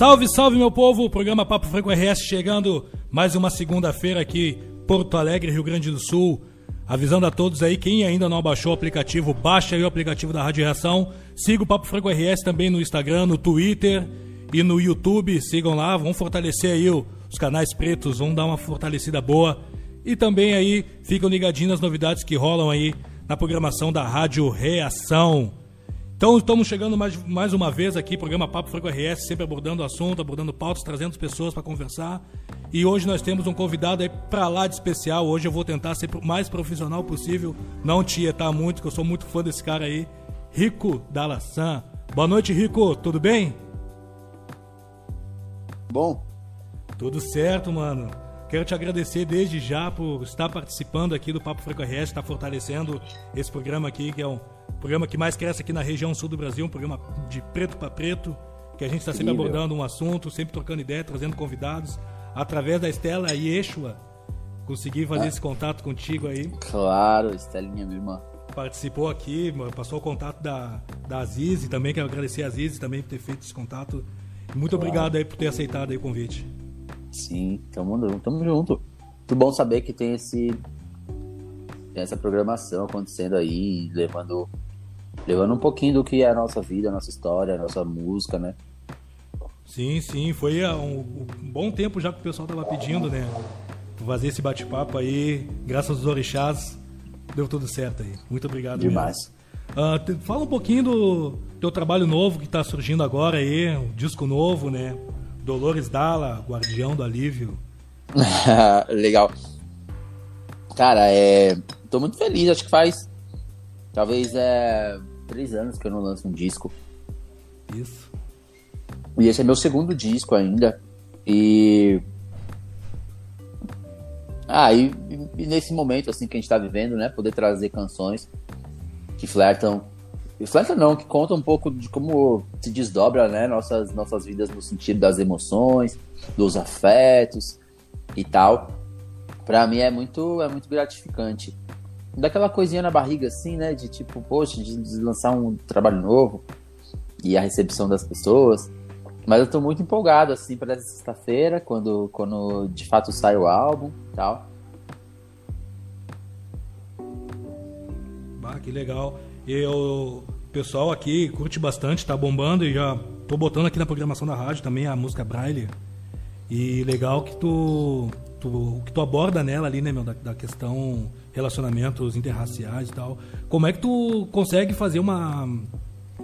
Salve, salve, meu povo! O programa Papo Franco RS chegando mais uma segunda-feira aqui, Porto Alegre, Rio Grande do Sul. Avisando a todos aí, quem ainda não baixou o aplicativo, baixa aí o aplicativo da Rádio Reação. Siga o Papo Franco RS também no Instagram, no Twitter e no YouTube. Sigam lá, vão fortalecer aí os canais pretos, vão dar uma fortalecida boa. E também aí, ficam ligadinhos nas novidades que rolam aí na programação da Rádio Reação. Então estamos chegando mais, mais uma vez aqui, programa Papo Franco RS, sempre abordando o assunto, abordando pautas, trazendo pessoas para conversar. E hoje nós temos um convidado aí para lá de especial. Hoje eu vou tentar ser o mais profissional possível, não tietar muito, que eu sou muito fã desse cara aí, Rico Dalassan. Boa noite, Rico, tudo bem? Bom. Tudo certo, mano. Quero te agradecer desde já por estar participando aqui do Papo Franco RS, estar fortalecendo esse programa aqui, que é um programa que mais cresce aqui na região sul do Brasil, um programa de preto para preto, que a gente está sempre abordando um assunto, sempre trocando ideia, trazendo convidados. Através da Estela Yeshua, consegui fazer ah. esse contato contigo aí. Claro, Estelinha, minha irmã. Participou aqui, passou o contato da, da Azize também, quero agradecer a Azize também por ter feito esse contato. Muito claro. obrigado aí por ter aceitado aí o convite. Sim, tamo, tamo junto. Muito bom saber que tem esse tem essa programação acontecendo aí, levando levando um pouquinho do que é a nossa vida, a nossa história, a nossa música, né? Sim, sim, foi há um, um bom tempo já que o pessoal tava pedindo, né? Fazer esse bate-papo aí, graças aos orixás, deu tudo certo aí. Muito obrigado Demais. Uh, fala um pouquinho do teu trabalho novo que está surgindo agora aí, um disco novo, né? Dolores Dalla, Guardião do Alívio. Legal. Cara, é. Tô muito feliz, acho que faz. Talvez é. Três anos que eu não lanço um disco. Isso. E esse é meu segundo disco ainda. E. Ah, e, e, nesse momento assim que a gente tá vivendo, né? Poder trazer canções que flertam. E flertam não, que contam um pouco de como se desdobra, né? Nossas, nossas vidas no sentido das emoções, dos afetos e tal. Pra mim é muito, é muito gratificante. Daquela coisinha na barriga, assim, né? De tipo, poxa, de, de lançar um trabalho novo e a recepção das pessoas. Mas eu tô muito empolgado, assim, para essa sexta-feira, quando, quando de fato sai o álbum e tal. Ah, que legal. E o pessoal aqui curte bastante, tá bombando e já tô botando aqui na programação da rádio também a música Braille. E legal que tu, tu que tu aborda nela ali, né, meu, da, da questão relacionamentos interraciais e tal. Como é que tu consegue fazer uma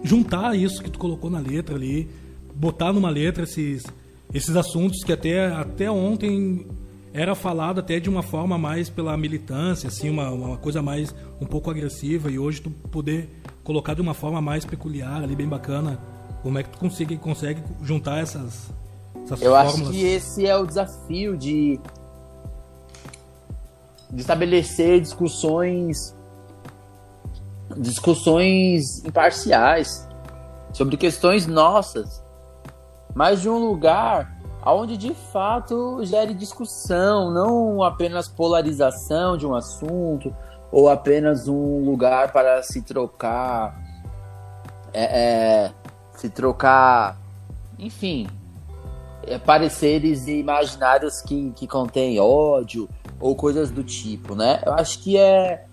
juntar isso que tu colocou na letra ali botar numa letra esses, esses assuntos que até, até ontem era falado até de uma forma mais pela militância, assim, uma, uma coisa mais um pouco agressiva, e hoje tu poder colocar de uma forma mais peculiar ali, bem bacana. Como é que tu consegue, consegue juntar essas, essas Eu fórmulas? acho que esse é o desafio de, de estabelecer discussões discussões imparciais sobre questões nossas mas de um lugar onde de fato gere discussão, não apenas polarização de um assunto ou apenas um lugar para se trocar, é, é, se trocar, enfim, é, pareceres e imaginários que, que contêm ódio ou coisas do tipo, né? Eu acho que é,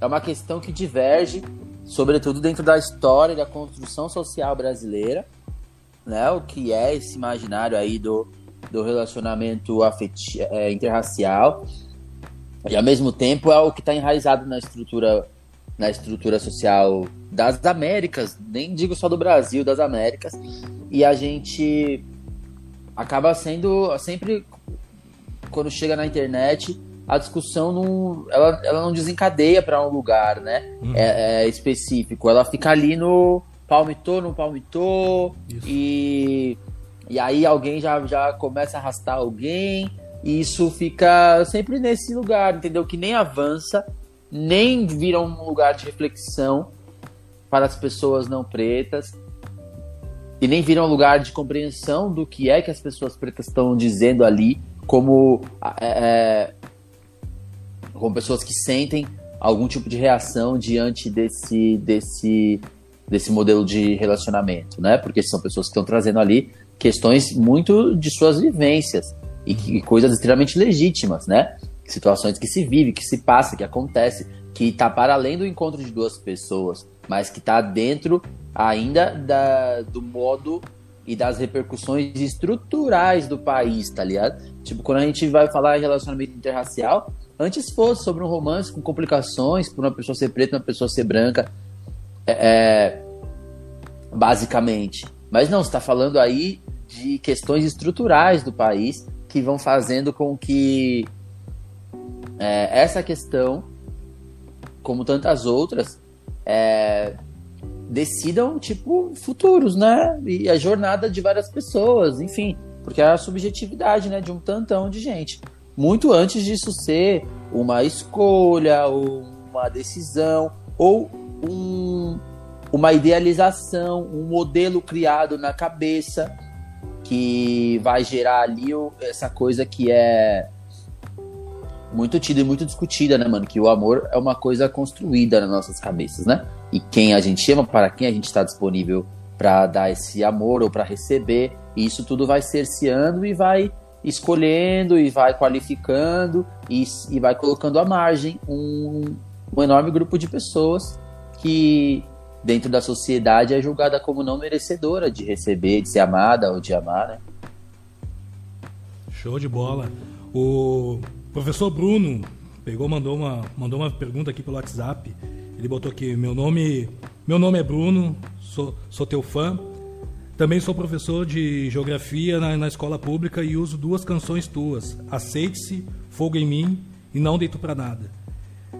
é uma questão que diverge, sobretudo dentro da história da construção social brasileira né? O que é esse imaginário aí do, do relacionamento afeti é, interracial e ao mesmo tempo é o que está enraizado na estrutura na estrutura social das Américas, nem digo só do Brasil, das Américas, e a gente acaba sendo sempre quando chega na internet a discussão não, ela, ela não desencadeia para um lugar, né? Uhum. É, é, específico, ela fica ali no palmitou, não palmitou, isso. e, e aí alguém já, já começa a arrastar alguém, e isso fica sempre nesse lugar, entendeu? Que nem avança, nem vira um lugar de reflexão para as pessoas não pretas, e nem vira um lugar de compreensão do que é que as pessoas pretas estão dizendo ali, como, é, é pessoas que sentem algum tipo de reação diante desse, desse desse modelo de relacionamento, né? Porque são pessoas que estão trazendo ali questões muito de suas vivências e, e coisas extremamente legítimas, né? Situações que se vive, que se passa, que acontece, que está para além do encontro de duas pessoas, mas que está dentro ainda da, do modo e das repercussões estruturais do país, tá ligado? Tipo, quando a gente vai falar em relacionamento interracial, antes fosse sobre um romance com complicações, por uma pessoa ser preta uma pessoa ser branca, é, é, basicamente. Mas não, está falando aí de questões estruturais do país que vão fazendo com que é, essa questão, como tantas outras, é, decidam, tipo, futuros, né? E a jornada de várias pessoas, enfim. Porque é a subjetividade, né, de um tantão de gente. Muito antes disso ser uma escolha, ou uma decisão, ou um, uma idealização, um modelo criado na cabeça que vai gerar ali essa coisa que é muito tida e muito discutida, né, mano? Que o amor é uma coisa construída nas nossas cabeças, né? E quem a gente ama, para quem a gente está disponível para dar esse amor ou para receber, e isso tudo vai cerceando e vai escolhendo e vai qualificando e, e vai colocando à margem um, um enorme grupo de pessoas que dentro da sociedade é julgada como não merecedora de receber, de ser amada ou de amar, né? Show de bola. O professor Bruno pegou, mandou uma, mandou uma pergunta aqui pelo WhatsApp. Ele botou aqui: meu nome, meu nome é Bruno, sou, sou teu fã. Também sou professor de geografia na, na escola pública e uso duas canções tuas: Aceite-se, Fogo em Mim e Não Deito para Nada.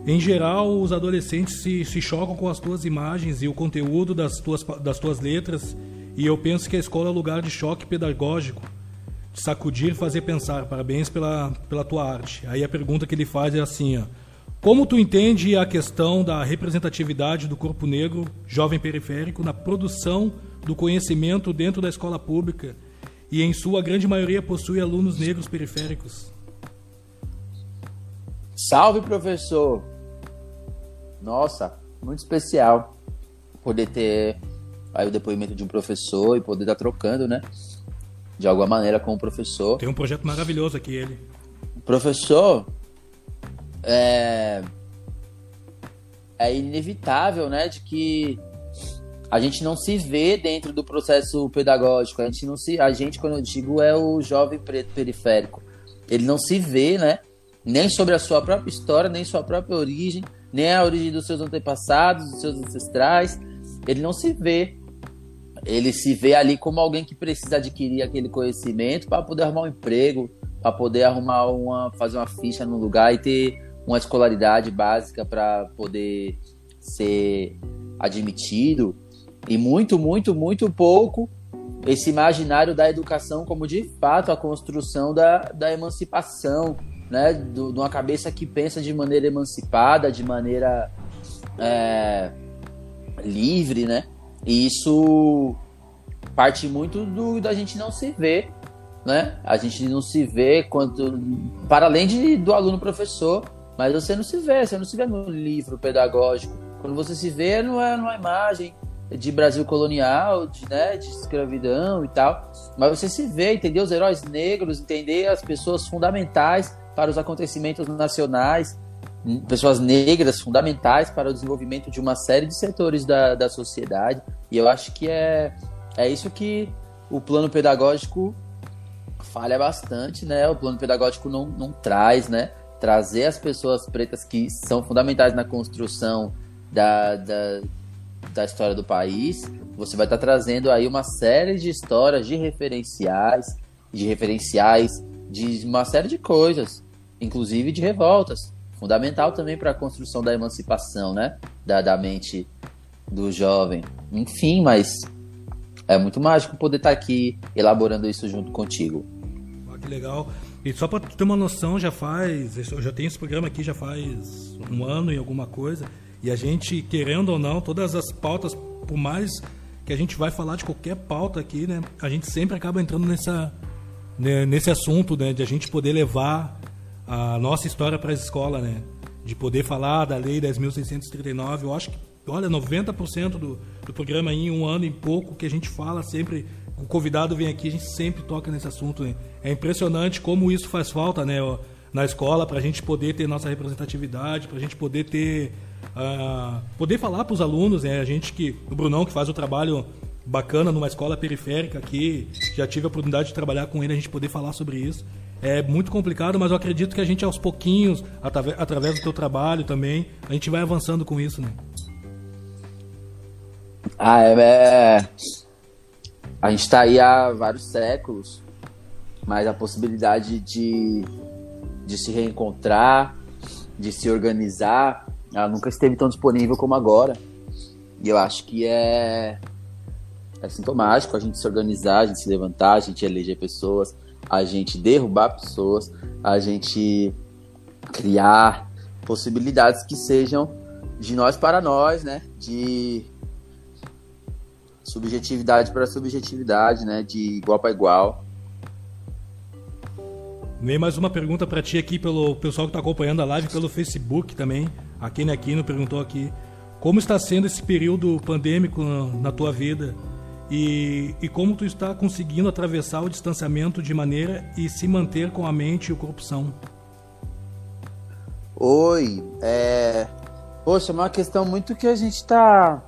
Em geral, os adolescentes se, se chocam com as tuas imagens e o conteúdo das tuas, das tuas letras, e eu penso que a escola é lugar de choque pedagógico, de sacudir fazer pensar. Parabéns pela, pela tua arte. Aí a pergunta que ele faz é assim: ó, Como tu entende a questão da representatividade do corpo negro, jovem periférico, na produção do conhecimento dentro da escola pública e, em sua grande maioria, possui alunos negros periféricos? Salve, professor! Nossa, muito especial poder ter aí o depoimento de um professor e poder estar trocando, né? De alguma maneira com o professor. Tem um projeto maravilhoso aqui, ele. professor é, é inevitável, né? De que a gente não se vê dentro do processo pedagógico. A gente não se, a gente quando eu digo é o jovem preto periférico. Ele não se vê, né? Nem sobre a sua própria história, nem sua própria origem, nem a origem dos seus antepassados, dos seus ancestrais. Ele não se vê. Ele se vê ali como alguém que precisa adquirir aquele conhecimento para poder arrumar um emprego, para poder arrumar uma, fazer uma ficha no lugar e ter uma escolaridade básica para poder ser admitido. E muito, muito, muito pouco esse imaginário da educação como de fato a construção da, da emancipação, né, de uma cabeça que pensa de maneira emancipada, de maneira é, livre, né? E isso parte muito do da gente não se ver, né? A gente não se vê quanto para além de, do aluno professor, mas você não se vê, você não se vê no livro pedagógico. Quando você se vê, não é numa imagem de Brasil colonial, de, né, de escravidão e tal, mas você se vê, entender os heróis negros, entender as pessoas fundamentais para os acontecimentos nacionais, pessoas negras fundamentais para o desenvolvimento de uma série de setores da, da sociedade. E eu acho que é, é isso que o plano pedagógico falha bastante, né? O plano pedagógico não, não traz, né? Trazer as pessoas pretas que são fundamentais na construção da, da, da história do país, você vai estar trazendo aí uma série de histórias, de referenciais, de referenciais de uma série de coisas inclusive de revoltas. Fundamental também para a construção da emancipação, né? Da, da mente do jovem. Enfim, mas é muito mágico poder estar tá aqui elaborando isso junto contigo. Que legal. E só para ter uma noção, já faz. Eu já tenho esse programa aqui já faz um ano e alguma coisa. E a gente, querendo ou não, todas as pautas, por mais que a gente vai falar de qualquer pauta aqui, né? A gente sempre acaba entrando nessa, né, nesse assunto, né? De a gente poder levar a nossa história para a escola, né? De poder falar da Lei 10.639. Eu acho que, olha, 90% do, do programa em um ano e pouco que a gente fala sempre o convidado vem aqui, a gente sempre toca nesse assunto. Né? É impressionante como isso faz falta, né? Na escola, para a gente poder ter nossa representatividade, para a gente poder ter. Uh, poder falar para os alunos, né? A gente que. O Brunão que faz o trabalho bacana numa escola periférica aqui, já tive a oportunidade de trabalhar com ele, a gente poder falar sobre isso. É muito complicado, mas eu acredito que a gente aos pouquinhos, através do teu trabalho também, a gente vai avançando com isso, né? Ah, é, é... A gente está aí há vários séculos, mas a possibilidade de, de se reencontrar, de se organizar, ela nunca esteve tão disponível como agora. E eu acho que é, é sintomático a gente se organizar, a gente se levantar, a gente eleger pessoas, a gente derrubar pessoas, a gente criar possibilidades que sejam de nós para nós, né? De subjetividade para subjetividade, né? De igual para igual. Vem mais uma pergunta para ti aqui pelo pessoal que está acompanhando a live pelo Facebook também. A Kenny Aquino perguntou aqui como está sendo esse período pandêmico na tua vida e, e como tu está conseguindo atravessar o distanciamento de maneira e se manter com a mente e o corpo são. Oi, é... Poxa, é uma questão muito que a gente está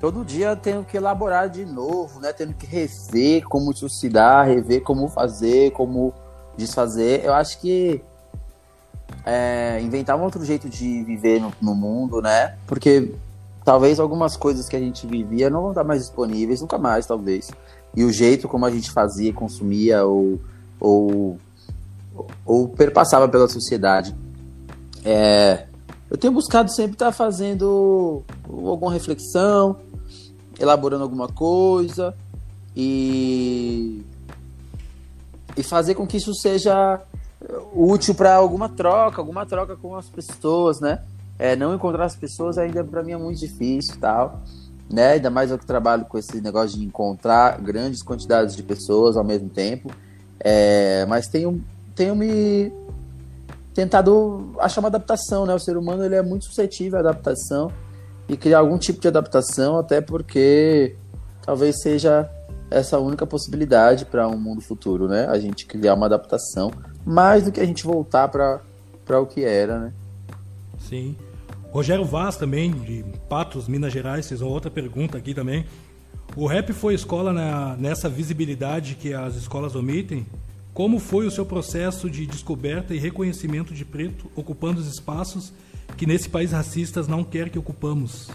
todo dia tendo que elaborar de novo, né? Tendo que rever como suscitar, rever como fazer, como desfazer. Eu acho que é, inventar um outro jeito de viver no, no mundo, né? Porque talvez algumas coisas que a gente vivia não vão estar mais disponíveis, nunca mais, talvez. E o jeito como a gente fazia, consumia ou, ou, ou perpassava pela sociedade. É, eu tenho buscado sempre estar fazendo alguma reflexão, elaborando alguma coisa e, e fazer com que isso seja útil para alguma troca, alguma troca com as pessoas, né? É, não encontrar as pessoas ainda para mim é muito difícil tal, né? Ainda mais eu que trabalho com esse negócio de encontrar grandes quantidades de pessoas ao mesmo tempo. É, mas tenho, tenho me tentado achar uma adaptação, né? O ser humano ele é muito suscetível à adaptação e criar algum tipo de adaptação, até porque talvez seja essa única possibilidade para um mundo futuro, né? A gente criar uma adaptação mais do que a gente voltar para o que era, né? Sim. Rogério Vaz também, de Patos, Minas Gerais, fez uma outra pergunta aqui também. O rap foi escola na, nessa visibilidade que as escolas omitem? Como foi o seu processo de descoberta e reconhecimento de preto ocupando os espaços que nesse país racistas não quer que ocupamos?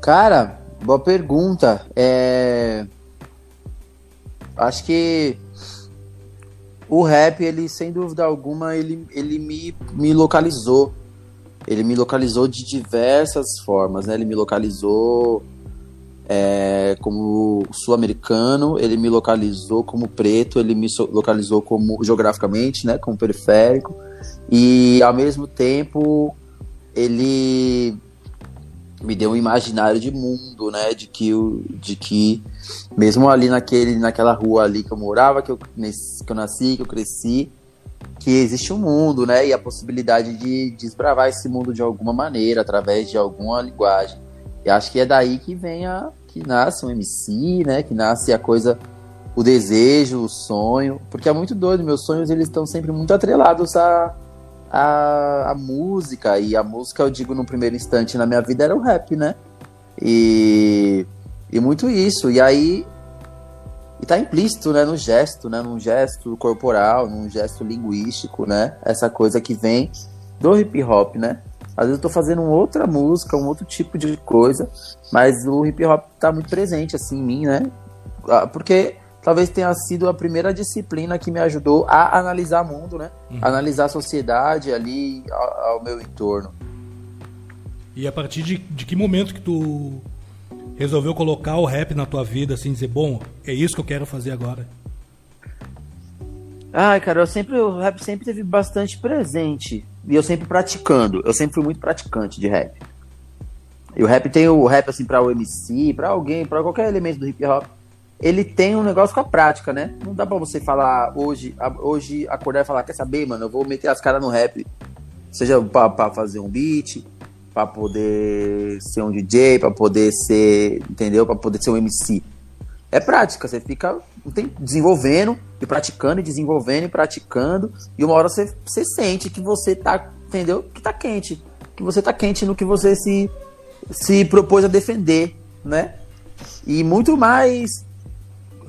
Cara, boa pergunta. É... Acho que o rap, ele, sem dúvida alguma, ele, ele me, me localizou. Ele me localizou de diversas formas, né? Ele me localizou é, como sul-americano, ele me localizou como preto, ele me localizou como geograficamente, né? Como periférico. E, ao mesmo tempo, ele me deu um imaginário de mundo, né? De que, de que mesmo ali naquele, naquela rua ali que eu morava, que eu, que eu nasci, que eu cresci, que existe um mundo, né? E a possibilidade de desbravar esse mundo de alguma maneira, através de alguma linguagem. E acho que é daí que vem a. que nasce um MC, né? Que nasce a coisa, o desejo, o sonho. Porque é muito doido, meus sonhos eles estão sempre muito atrelados a a, a música, e a música, eu digo no primeiro instante na minha vida, era o rap, né? E, e muito isso. E aí. E tá implícito, né, no gesto, né? Num gesto corporal, num gesto linguístico, né? Essa coisa que vem do hip hop, né? Às vezes eu tô fazendo outra música, um outro tipo de coisa, mas o hip hop tá muito presente, assim, em mim, né? Ah, porque talvez tenha sido a primeira disciplina que me ajudou a analisar o mundo, né? Uhum. Analisar a sociedade ali ao, ao, meu entorno. E a partir de, de que momento que tu resolveu colocar o rap na tua vida, assim, dizer, bom, é isso que eu quero fazer agora? Ai, cara, eu sempre, o rap sempre teve bastante presente. E eu sempre praticando. Eu sempre fui muito praticante de rap. E o rap tem o rap, assim, pra o MC, pra alguém, pra qualquer elemento do hip hop ele tem um negócio com a prática, né? Não dá pra você falar hoje, hoje acordar e falar, quer saber, mano, eu vou meter as caras no rap. Seja pra, pra fazer um beat, para poder ser um DJ, para poder ser, entendeu? Para poder ser um MC. É prática, você fica desenvolvendo e praticando e desenvolvendo e praticando e uma hora você, você sente que você tá, entendeu? Que tá quente, que você tá quente no que você se se propôs a defender, né? E muito mais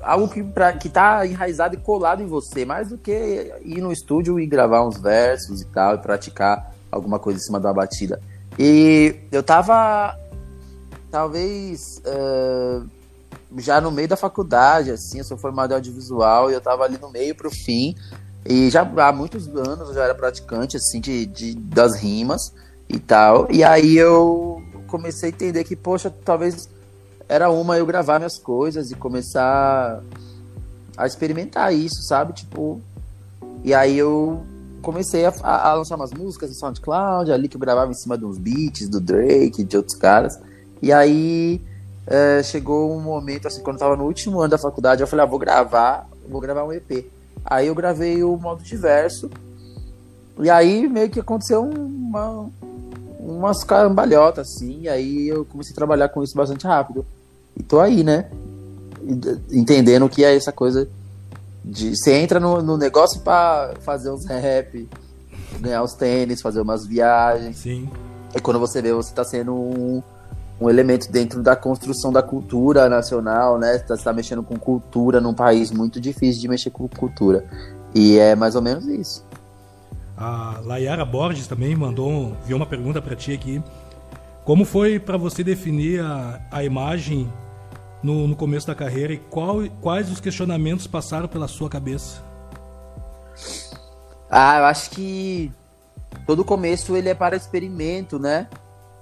algo que, pra, que tá enraizado e colado em você, mais do que ir no estúdio e gravar uns versos e tal, e praticar alguma coisa em cima uma batida. E eu tava, talvez, uh, já no meio da faculdade, assim, eu sou formado em audiovisual e eu tava ali no meio pro fim. E já há muitos anos eu já era praticante, assim, de, de das rimas e tal. E aí eu comecei a entender que, poxa, talvez era uma eu gravar minhas coisas e começar a experimentar isso, sabe? Tipo, e aí eu comecei a, a, lançar umas músicas no SoundCloud, ali que eu gravava em cima de uns beats do Drake, de outros caras. E aí é, chegou um momento, assim, quando eu tava no último ano da faculdade, eu falei, ah, vou gravar, vou gravar um EP. Aí eu gravei o modo diverso. E aí meio que aconteceu uma, umas cambalhotas, assim, e aí eu comecei a trabalhar com isso bastante rápido. E tô aí, né? Entendendo que é essa coisa de. Você entra no, no negócio para fazer uns rap, ganhar os tênis, fazer umas viagens. Sim. E quando você vê, você tá sendo um, um elemento dentro da construção da cultura nacional, né? Você tá, tá mexendo com cultura num país muito difícil de mexer com cultura. E é mais ou menos isso. A Layara Borges também mandou, viu uma pergunta para ti aqui. Como foi para você definir a, a imagem no, no começo da carreira e qual, quais os questionamentos passaram pela sua cabeça? Ah, eu acho que todo começo ele é para experimento, né?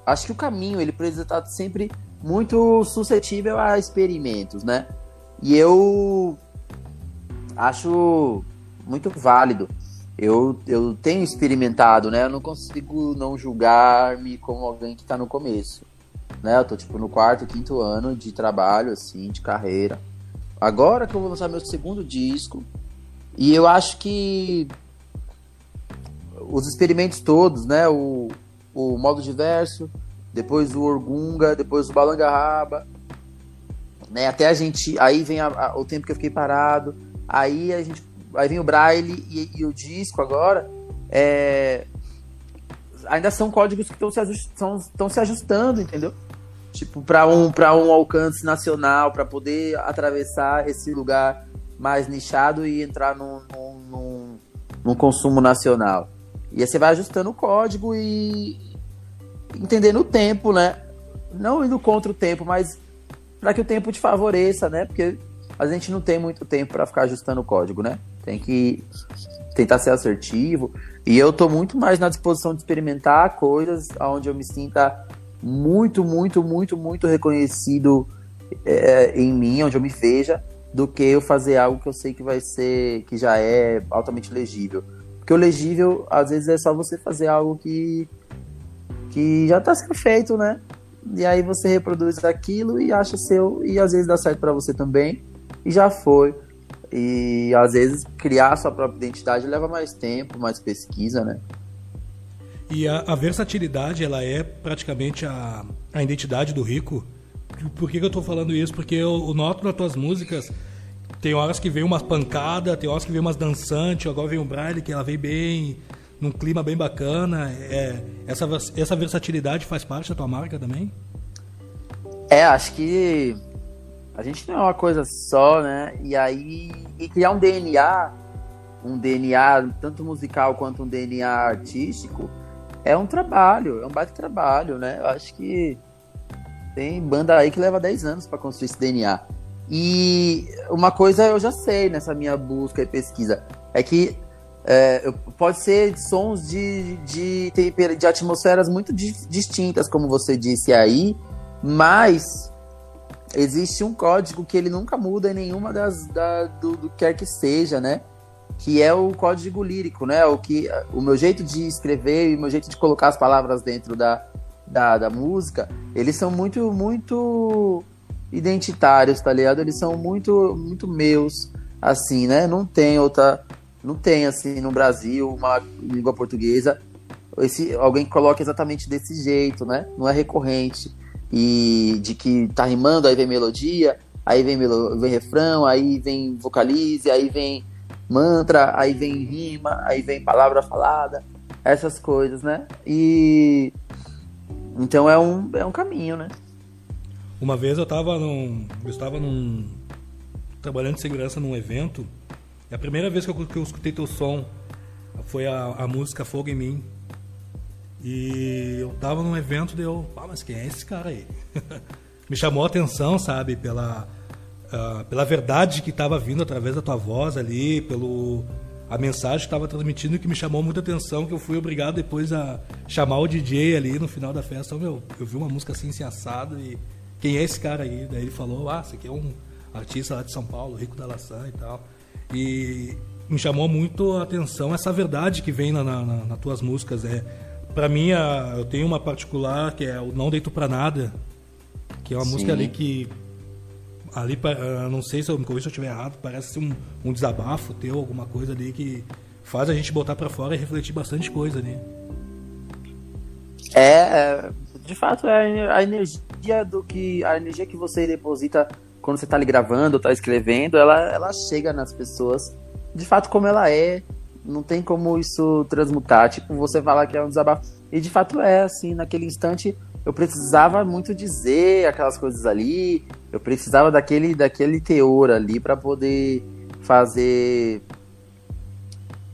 Acho que o caminho ele precisa estar sempre muito suscetível a experimentos, né? E eu acho muito válido eu, eu tenho experimentado, né? Eu não consigo não julgar-me como alguém que tá no começo. Né? Eu tô, tipo, no quarto, quinto ano de trabalho, assim, de carreira. Agora que eu vou lançar meu segundo disco. E eu acho que os experimentos todos, né? O, o modo diverso, depois o Orgunga, depois o Balangarraba, né? Até a gente. Aí vem a, a, o tempo que eu fiquei parado. Aí a gente aí vem o braille e, e o disco agora, é, ainda são códigos que estão se, estão se ajustando, entendeu? Tipo, para um, pra um alcance nacional, para poder atravessar esse lugar mais nichado e entrar num, num, num, num consumo nacional. E aí você vai ajustando o código e entendendo o tempo, né? Não indo contra o tempo, mas para que o tempo te favoreça, né? Porque a gente não tem muito tempo para ficar ajustando o código, né? Tem que tentar ser assertivo. E eu tô muito mais na disposição de experimentar coisas onde eu me sinta muito, muito, muito, muito reconhecido é, em mim, onde eu me veja, do que eu fazer algo que eu sei que vai ser, que já é altamente legível. Porque o legível, às vezes, é só você fazer algo que, que já está sendo feito, né? E aí você reproduz aquilo e acha seu, e às vezes dá certo para você também, e já foi. E às vezes criar sua própria identidade leva mais tempo, mais pesquisa, né? E a, a versatilidade, ela é praticamente a, a identidade do rico. Por que, que eu estou falando isso? Porque eu, eu, noto nas tuas músicas, tem horas que vem umas pancadas, tem horas que vem umas dançantes, agora vem o Braille, que ela vem bem, num clima bem bacana. É, essa, essa versatilidade faz parte da tua marca também? É, acho que a gente não é uma coisa só, né? E aí, e criar um DNA, um DNA tanto musical quanto um DNA artístico, é um trabalho, é um baita trabalho, né? Eu acho que tem banda aí que leva 10 anos para construir esse DNA. E uma coisa eu já sei nessa minha busca e pesquisa, é que é, pode ser sons de, de, de atmosferas muito distintas, como você disse aí, mas existe um código que ele nunca muda em nenhuma das da, do, do quer que seja, né? Que é o código lírico, né? O que o meu jeito de escrever e o meu jeito de colocar as palavras dentro da, da, da música, eles são muito muito identitários, tá ligado? Eles são muito muito meus, assim, né? Não tem outra, não tem assim no Brasil uma língua portuguesa esse, alguém coloca exatamente desse jeito, né? Não é recorrente. E de que tá rimando, aí vem melodia, aí vem, melo, vem refrão, aí vem vocalize, aí vem mantra, aí vem rima, aí vem palavra falada, essas coisas, né? E então é um, é um caminho, né? Uma vez eu tava num. Eu estava num. trabalhando de segurança num evento. E a primeira vez que eu, que eu escutei teu som foi a, a música Fogo em Mim. E eu tava num evento e eu, ah, mas quem é esse cara aí? Me chamou a atenção, sabe, pela, uh, pela verdade que estava vindo através da tua voz ali, pelo a mensagem que estava transmitindo que me chamou muita atenção, que eu fui obrigado depois a chamar o DJ ali no final da festa. Meu, eu vi uma música assim, assim assado e quem é esse cara aí? Daí ele falou, ah, esse aqui é um artista lá de São Paulo, Rico da Laçã e tal. E me chamou muito a atenção essa verdade que vem na, na, na, nas tuas músicas. É, para mim, a, eu tenho uma particular que é o Não Deito Pra Nada, que é uma Sim. música ali que ali, não sei se eu me corrijo se eu estiver errado, parece um, um desabafo teu, alguma coisa ali que faz a gente botar para fora e refletir bastante coisa ali. É, é, de fato, é a energia do que a energia que você deposita quando você está ali gravando, está escrevendo, ela, ela chega nas pessoas de fato como ela é. Não tem como isso transmutar. Tipo, você falar que é um desabafo. E de fato é, assim, naquele instante eu precisava muito dizer aquelas coisas ali. Eu precisava daquele, daquele teor ali para poder fazer.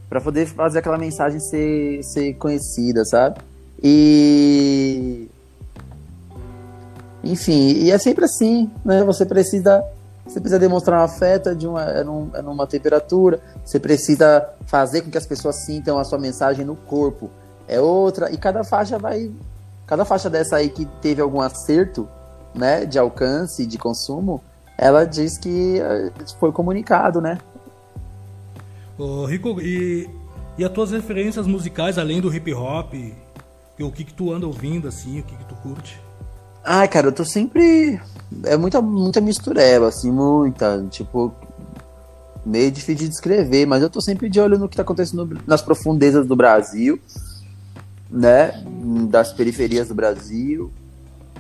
para poder fazer aquela mensagem ser, ser conhecida, sabe? E. Enfim, e é sempre assim, né? Você precisa. Você precisa demonstrar um afeto de uma, é, num, é numa temperatura. Você precisa fazer com que as pessoas sintam a sua mensagem no corpo. É outra. E cada faixa vai. Cada faixa dessa aí que teve algum acerto, né? De alcance, de consumo, ela diz que eh, foi comunicado, né? Ô, Rico, e, e as tuas referências musicais, além do hip hop, o que que tu anda ouvindo, assim, o que que tu curte? Ai, cara, eu tô sempre. É muita, muita mistureba, assim, muita. Tipo, meio difícil de descrever, mas eu tô sempre de olho no que tá acontecendo nas profundezas do Brasil, né? Das periferias do Brasil.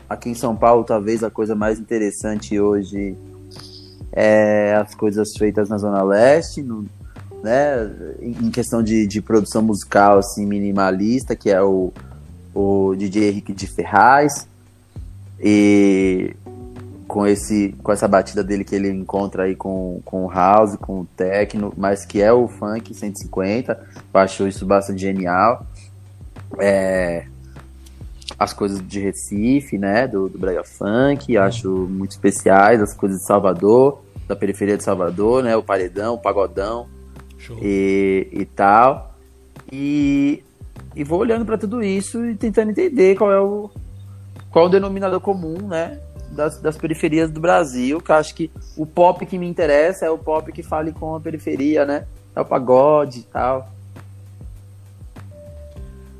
Aqui em São Paulo, talvez a coisa mais interessante hoje é as coisas feitas na Zona Leste, no, né? Em questão de, de produção musical, assim, minimalista, que é o o DJ Henrique de Ferraz. E com esse com essa batida dele que ele encontra aí com, com o house, com o techno, mas que é o funk 150. Eu acho isso bastante genial. É, as coisas de Recife, né, do, do Brega Funk, acho muito especiais, as coisas de Salvador, da periferia de Salvador, né, o paredão, o pagodão e, e tal. E e vou olhando para tudo isso e tentando entender qual é o qual é o denominador comum, né, das, das periferias do Brasil, que eu acho que o pop que me interessa é o pop que fale com a periferia, né? É o pagode e tal.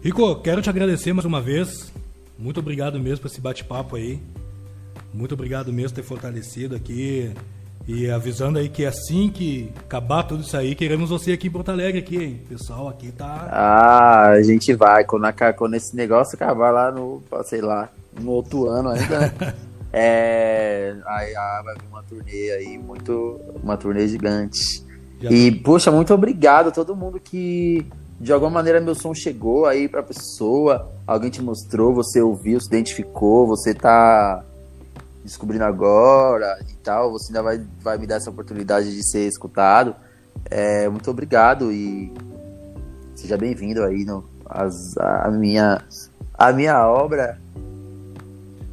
Rico, quero te agradecer mais uma vez. Muito obrigado mesmo por esse bate-papo aí. Muito obrigado mesmo por ter fortalecido aqui e avisando aí que assim que acabar tudo isso aí, queremos você aqui em Porto Alegre, aqui, hein? O pessoal aqui tá. Ah, a gente vai. Quando, a, quando esse negócio acabar lá no, sei lá, no outro ano ainda. é. Aí ah, vai vir uma turnê aí, muito. Uma turnê gigante. Já e, poxa, muito obrigado a todo mundo que de alguma maneira meu som chegou aí pra pessoa, alguém te mostrou, você ouviu, se identificou, você tá descobrindo agora e tal, você ainda vai, vai me dar essa oportunidade de ser escutado. É, muito obrigado e seja bem-vindo aí no, as, a, minha, a minha obra.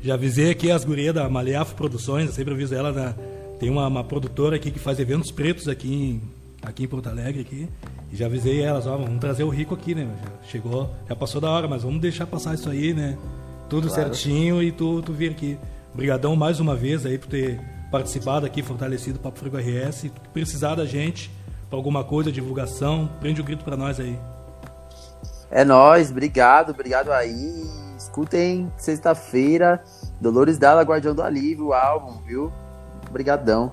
Já avisei aqui as gurias da Maleafo Produções, eu sempre aviso ela, né? tem uma, uma, produtora aqui que faz eventos pretos aqui em, aqui em Porto Alegre aqui. E já avisei elas, ó, vamos trazer o Rico aqui, né? Já chegou, já passou da hora, mas vamos deixar passar isso aí, né? Tudo claro. certinho e tu, tu vir aqui. Obrigadão mais uma vez aí por ter participado aqui, fortalecido o Papo Frigo RS. Se precisar da gente para alguma coisa, divulgação, prende o grito para nós aí. É nós, obrigado, obrigado aí. Escutem sexta-feira, Dolores Dalla, Guardião do Alívio, o álbum, viu? Obrigadão.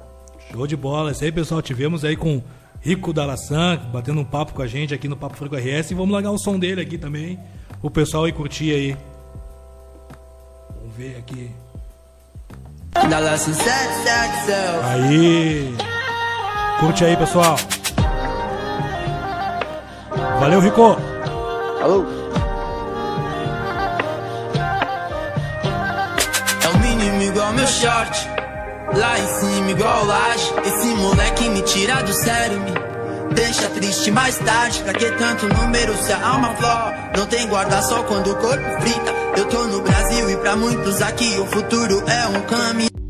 Show de bola. Isso aí, pessoal. Tivemos aí com Rico Dalassan, batendo um papo com a gente aqui no Papo Frigo RS. E vamos largar o som dele aqui também. o pessoal aí curtir aí. Vamos ver aqui. Aí. Curte aí, pessoal. Valeu, Rico. Alô. É o mínimo igual meu short. Lá em cima igual laje. Esse moleque me tira do sério, me deixa triste mais tarde. Pra que tanto número se a alma flor? Não tem guarda-sol quando o corpo frita. Eu tô no Brasil e pra muitos aqui o futuro é um caminho.